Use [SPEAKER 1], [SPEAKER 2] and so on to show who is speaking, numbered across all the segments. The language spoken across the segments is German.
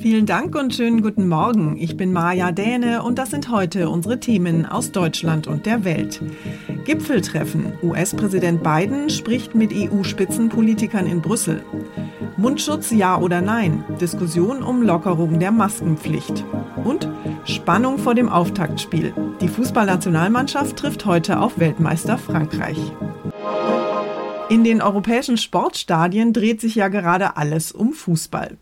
[SPEAKER 1] Vielen Dank und schönen guten Morgen. Ich bin Maja Däne und das sind heute unsere Themen aus Deutschland und der Welt. Gipfeltreffen. US-Präsident Biden spricht mit EU-Spitzenpolitikern in Brüssel. Mundschutz ja oder nein? Diskussion um Lockerung der Maskenpflicht. Und Spannung vor dem Auftaktspiel. Die Fußballnationalmannschaft trifft heute auf Weltmeister Frankreich. In den europäischen Sportstadien dreht sich ja gerade alles um Fußball.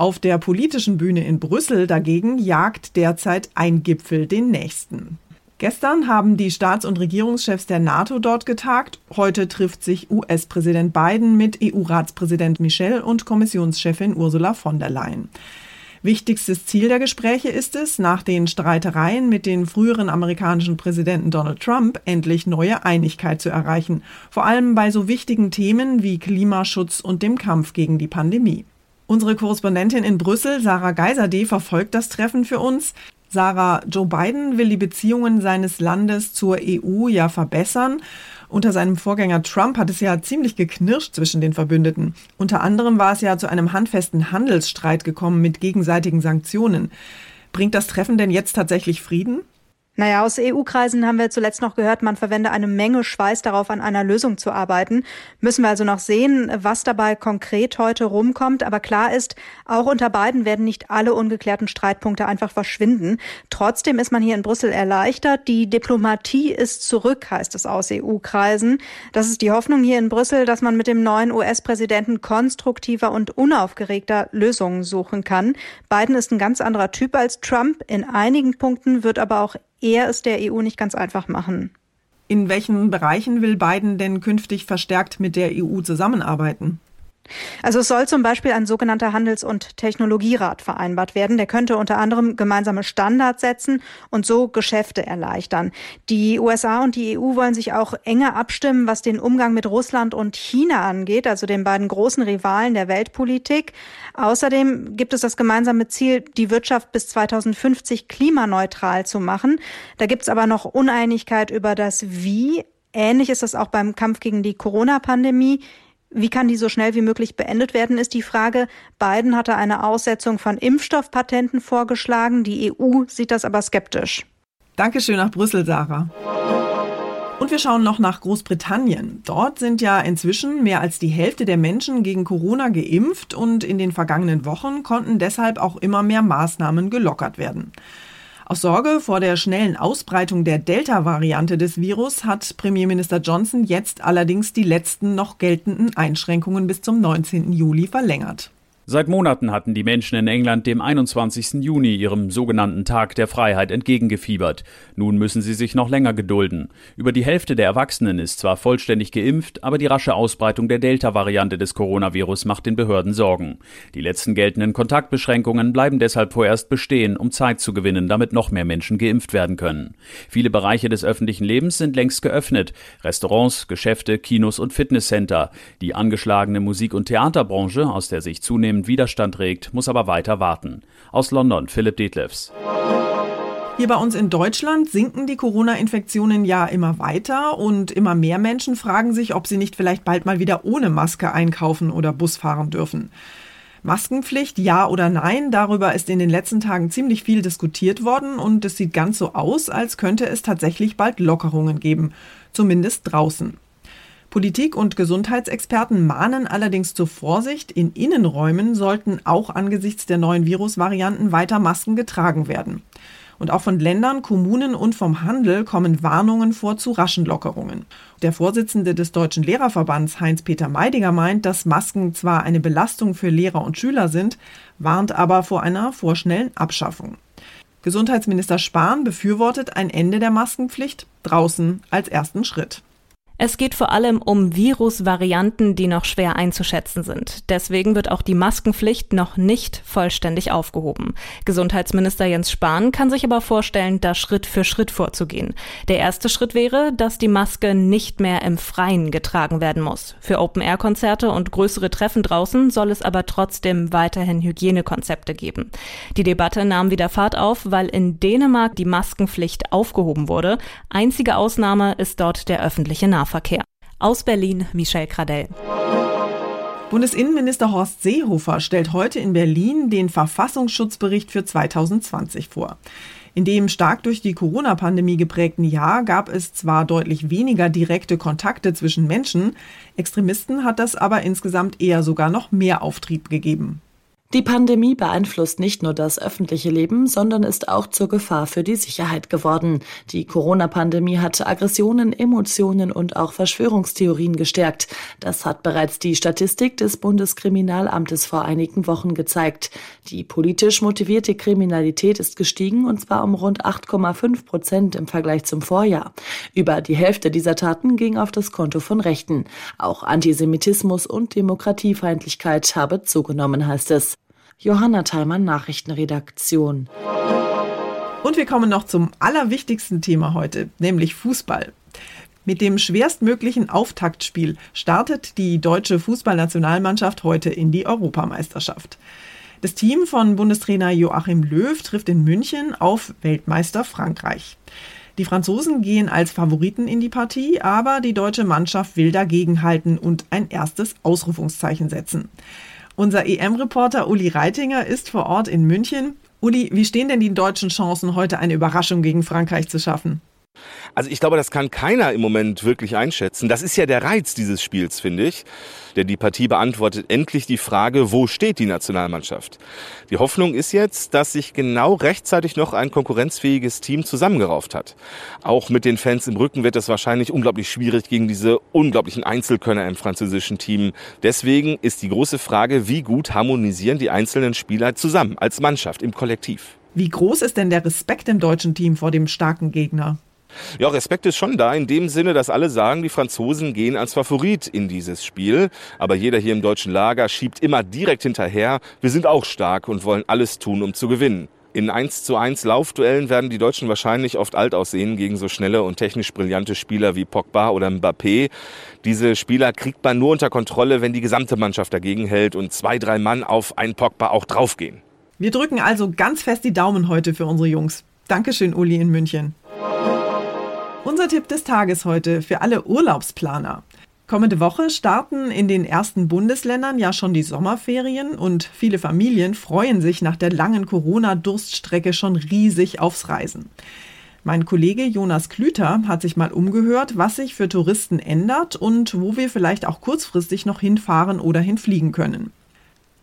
[SPEAKER 1] Auf der politischen Bühne in Brüssel dagegen jagt derzeit ein Gipfel den nächsten. Gestern haben die Staats- und Regierungschefs der NATO dort getagt. Heute trifft sich US-Präsident Biden mit EU-Ratspräsident Michel und Kommissionschefin Ursula von der Leyen. Wichtigstes Ziel der Gespräche ist es, nach den Streitereien mit den früheren amerikanischen Präsidenten Donald Trump endlich neue Einigkeit zu erreichen, vor allem bei so wichtigen Themen wie Klimaschutz und dem Kampf gegen die Pandemie. Unsere Korrespondentin in Brüssel, Sarah Geiserde, verfolgt das Treffen für uns. Sarah, Joe Biden will die Beziehungen seines Landes zur EU ja verbessern. Unter seinem Vorgänger Trump hat es ja ziemlich geknirscht zwischen den Verbündeten. Unter anderem war es ja zu einem handfesten Handelsstreit gekommen mit gegenseitigen Sanktionen. Bringt das Treffen denn jetzt tatsächlich Frieden?
[SPEAKER 2] Naja, aus EU-Kreisen haben wir zuletzt noch gehört, man verwende eine Menge Schweiß darauf, an einer Lösung zu arbeiten. Müssen wir also noch sehen, was dabei konkret heute rumkommt. Aber klar ist, auch unter beiden werden nicht alle ungeklärten Streitpunkte einfach verschwinden. Trotzdem ist man hier in Brüssel erleichtert. Die Diplomatie ist zurück, heißt es aus EU-Kreisen. Das ist die Hoffnung hier in Brüssel, dass man mit dem neuen US-Präsidenten konstruktiver und unaufgeregter Lösungen suchen kann. Biden ist ein ganz anderer Typ als Trump. In einigen Punkten wird aber auch er es der EU nicht ganz einfach machen.
[SPEAKER 1] In welchen Bereichen will Biden denn künftig verstärkt mit der EU zusammenarbeiten?
[SPEAKER 2] Also es soll zum Beispiel ein sogenannter Handels- und Technologierat vereinbart werden. Der könnte unter anderem gemeinsame Standards setzen und so Geschäfte erleichtern. Die USA und die EU wollen sich auch enger abstimmen, was den Umgang mit Russland und China angeht, also den beiden großen Rivalen der Weltpolitik. Außerdem gibt es das gemeinsame Ziel, die Wirtschaft bis 2050 klimaneutral zu machen. Da gibt es aber noch Uneinigkeit über das Wie. Ähnlich ist das auch beim Kampf gegen die Corona-Pandemie. Wie kann die so schnell wie möglich beendet werden, ist die Frage. Biden hatte eine Aussetzung von Impfstoffpatenten vorgeschlagen. Die EU sieht das aber skeptisch.
[SPEAKER 1] Dankeschön nach Brüssel, Sarah. Und wir schauen noch nach Großbritannien. Dort sind ja inzwischen mehr als die Hälfte der Menschen gegen Corona geimpft und in den vergangenen Wochen konnten deshalb auch immer mehr Maßnahmen gelockert werden. Aus Sorge vor der schnellen Ausbreitung der Delta-Variante des Virus hat Premierminister Johnson jetzt allerdings die letzten noch geltenden Einschränkungen bis zum 19. Juli verlängert.
[SPEAKER 3] Seit Monaten hatten die Menschen in England dem 21. Juni, ihrem sogenannten Tag der Freiheit, entgegengefiebert. Nun müssen sie sich noch länger gedulden. Über die Hälfte der Erwachsenen ist zwar vollständig geimpft, aber die rasche Ausbreitung der Delta-Variante des Coronavirus macht den Behörden Sorgen. Die letzten geltenden Kontaktbeschränkungen bleiben deshalb vorerst bestehen, um Zeit zu gewinnen, damit noch mehr Menschen geimpft werden können. Viele Bereiche des öffentlichen Lebens sind längst geöffnet. Restaurants, Geschäfte, Kinos und Fitnesscenter. Die angeschlagene Musik- und Theaterbranche, aus der sich zunehmend zunehmend Widerstand regt, muss aber weiter warten. Aus London Philipp Detlefs.
[SPEAKER 1] Hier bei uns in Deutschland sinken die Corona-Infektionen ja immer weiter und immer mehr Menschen fragen sich, ob sie nicht vielleicht bald mal wieder ohne Maske einkaufen oder Bus fahren dürfen. Maskenpflicht, ja oder nein, darüber ist in den letzten Tagen ziemlich viel diskutiert worden und es sieht ganz so aus, als könnte es tatsächlich bald Lockerungen geben, zumindest draußen. Politik und Gesundheitsexperten mahnen allerdings zur Vorsicht. In Innenräumen sollten auch angesichts der neuen Virusvarianten weiter Masken getragen werden. Und auch von Ländern, Kommunen und vom Handel kommen Warnungen vor zu raschen Lockerungen. Der Vorsitzende des Deutschen Lehrerverbands Heinz-Peter Meidiger meint, dass Masken zwar eine Belastung für Lehrer und Schüler sind, warnt aber vor einer vorschnellen Abschaffung. Gesundheitsminister Spahn befürwortet ein Ende der Maskenpflicht draußen als ersten Schritt.
[SPEAKER 4] Es geht vor allem um Virusvarianten, die noch schwer einzuschätzen sind. Deswegen wird auch die Maskenpflicht noch nicht vollständig aufgehoben. Gesundheitsminister Jens Spahn kann sich aber vorstellen, da Schritt für Schritt vorzugehen. Der erste Schritt wäre, dass die Maske nicht mehr im Freien getragen werden muss. Für Open-Air-Konzerte und größere Treffen draußen soll es aber trotzdem weiterhin Hygienekonzepte geben. Die Debatte nahm wieder Fahrt auf, weil in Dänemark die Maskenpflicht aufgehoben wurde. Einzige Ausnahme ist dort der öffentliche Nahverkehr. Nahverkehr. Aus Berlin Michel Cradell.
[SPEAKER 1] Bundesinnenminister Horst Seehofer stellt heute in Berlin den Verfassungsschutzbericht für 2020 vor. In dem stark durch die Corona-Pandemie geprägten Jahr gab es zwar deutlich weniger direkte Kontakte zwischen Menschen, Extremisten hat das aber insgesamt eher sogar noch mehr Auftrieb gegeben.
[SPEAKER 5] Die Pandemie beeinflusst nicht nur das öffentliche Leben, sondern ist auch zur Gefahr für die Sicherheit geworden. Die Corona-Pandemie hat Aggressionen, Emotionen und auch Verschwörungstheorien gestärkt. Das hat bereits die Statistik des Bundeskriminalamtes vor einigen Wochen gezeigt. Die politisch motivierte Kriminalität ist gestiegen und zwar um rund 8,5 Prozent im Vergleich zum Vorjahr. Über die Hälfte dieser Taten ging auf das Konto von Rechten. Auch Antisemitismus und Demokratiefeindlichkeit habe zugenommen, heißt es. Johanna Theimann, Nachrichtenredaktion.
[SPEAKER 1] Und wir kommen noch zum allerwichtigsten Thema heute, nämlich Fußball. Mit dem schwerstmöglichen Auftaktspiel startet die deutsche Fußballnationalmannschaft heute in die Europameisterschaft. Das Team von Bundestrainer Joachim Löw trifft in München auf Weltmeister Frankreich. Die Franzosen gehen als Favoriten in die Partie, aber die deutsche Mannschaft will dagegenhalten und ein erstes Ausrufungszeichen setzen. Unser EM-Reporter Uli Reitinger ist vor Ort in München. Uli, wie stehen denn die deutschen Chancen, heute eine Überraschung gegen Frankreich zu schaffen?
[SPEAKER 6] Also ich glaube, das kann keiner im Moment wirklich einschätzen. Das ist ja der Reiz dieses Spiels, finde ich. Denn die Partie beantwortet endlich die Frage, wo steht die Nationalmannschaft? Die Hoffnung ist jetzt, dass sich genau rechtzeitig noch ein konkurrenzfähiges Team zusammengerauft hat. Auch mit den Fans im Rücken wird es wahrscheinlich unglaublich schwierig gegen diese unglaublichen Einzelkönner im französischen Team. Deswegen ist die große Frage, wie gut harmonisieren die einzelnen Spieler zusammen als Mannschaft im Kollektiv?
[SPEAKER 1] Wie groß ist denn der Respekt im deutschen Team vor dem starken Gegner?
[SPEAKER 6] Ja, Respekt ist schon da, in dem Sinne, dass alle sagen, die Franzosen gehen als Favorit in dieses Spiel. Aber jeder hier im deutschen Lager schiebt immer direkt hinterher. Wir sind auch stark und wollen alles tun, um zu gewinnen. In 1 zu 1 Laufduellen werden die Deutschen wahrscheinlich oft alt aussehen gegen so schnelle und technisch brillante Spieler wie Pogba oder Mbappé. Diese Spieler kriegt man nur unter Kontrolle, wenn die gesamte Mannschaft dagegen hält und zwei, drei Mann auf einen Pogba auch draufgehen.
[SPEAKER 1] Wir drücken also ganz fest die Daumen heute für unsere Jungs. Dankeschön, Uli in München. Unser Tipp des Tages heute für alle Urlaubsplaner. Kommende Woche starten in den ersten Bundesländern ja schon die Sommerferien und viele Familien freuen sich nach der langen Corona-Durststrecke schon riesig aufs Reisen. Mein Kollege Jonas Klüter hat sich mal umgehört, was sich für Touristen ändert und wo wir vielleicht auch kurzfristig noch hinfahren oder hinfliegen können.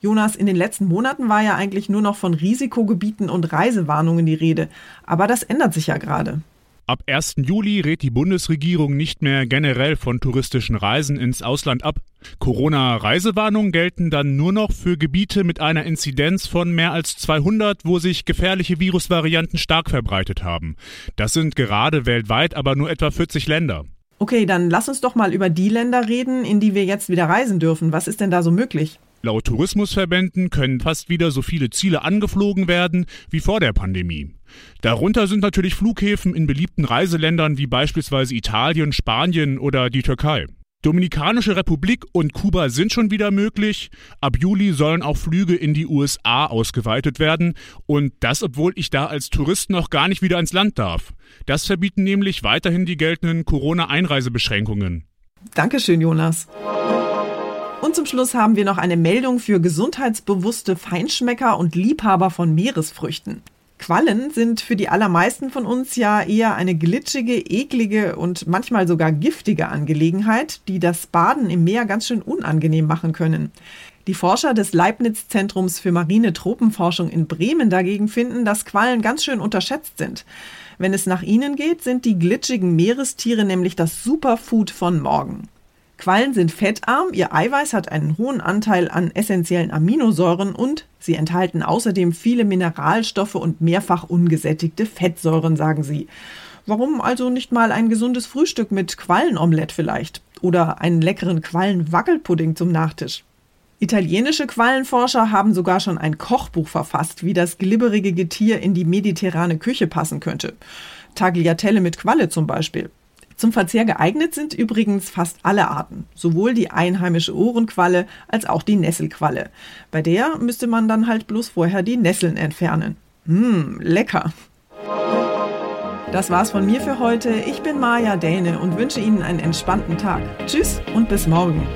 [SPEAKER 1] Jonas, in den letzten Monaten war ja eigentlich nur noch von Risikogebieten und Reisewarnungen die Rede, aber das ändert sich ja gerade.
[SPEAKER 7] Ab 1. Juli rät die Bundesregierung nicht mehr generell von touristischen Reisen ins Ausland ab. Corona-Reisewarnungen gelten dann nur noch für Gebiete mit einer Inzidenz von mehr als 200, wo sich gefährliche Virusvarianten stark verbreitet haben. Das sind gerade weltweit aber nur etwa 40 Länder.
[SPEAKER 1] Okay, dann lass uns doch mal über die Länder reden, in die wir jetzt wieder reisen dürfen. Was ist denn da so möglich?
[SPEAKER 7] Laut Tourismusverbänden können fast wieder so viele Ziele angeflogen werden wie vor der Pandemie. Darunter sind natürlich Flughäfen in beliebten Reiseländern wie beispielsweise Italien, Spanien oder die Türkei. Dominikanische Republik und Kuba sind schon wieder möglich. Ab Juli sollen auch Flüge in die USA ausgeweitet werden. Und das, obwohl ich da als Tourist noch gar nicht wieder ins Land darf. Das verbieten nämlich weiterhin die geltenden Corona-Einreisebeschränkungen.
[SPEAKER 1] Dankeschön, Jonas. Und zum Schluss haben wir noch eine Meldung für gesundheitsbewusste Feinschmecker und Liebhaber von Meeresfrüchten. Quallen sind für die allermeisten von uns ja eher eine glitschige, eklige und manchmal sogar giftige Angelegenheit, die das Baden im Meer ganz schön unangenehm machen können. Die Forscher des Leibniz-Zentrums für marine Tropenforschung in Bremen dagegen finden, dass Quallen ganz schön unterschätzt sind. Wenn es nach ihnen geht, sind die glitschigen Meerestiere nämlich das Superfood von morgen. Quallen sind fettarm, ihr Eiweiß hat einen hohen Anteil an essentiellen Aminosäuren und sie enthalten außerdem viele Mineralstoffe und mehrfach ungesättigte Fettsäuren, sagen sie. Warum also nicht mal ein gesundes Frühstück mit Quallenomelett vielleicht? Oder einen leckeren Quallenwackelpudding zum Nachtisch? Italienische Quallenforscher haben sogar schon ein Kochbuch verfasst, wie das glibberige Getier in die mediterrane Küche passen könnte. Tagliatelle mit Qualle zum Beispiel. Zum Verzehr geeignet sind übrigens fast alle Arten, sowohl die einheimische Ohrenqualle als auch die Nesselqualle. Bei der müsste man dann halt bloß vorher die Nesseln entfernen. Mmm, lecker. Das war's von mir für heute. Ich bin Maja Däne und wünsche Ihnen einen entspannten Tag. Tschüss und bis morgen.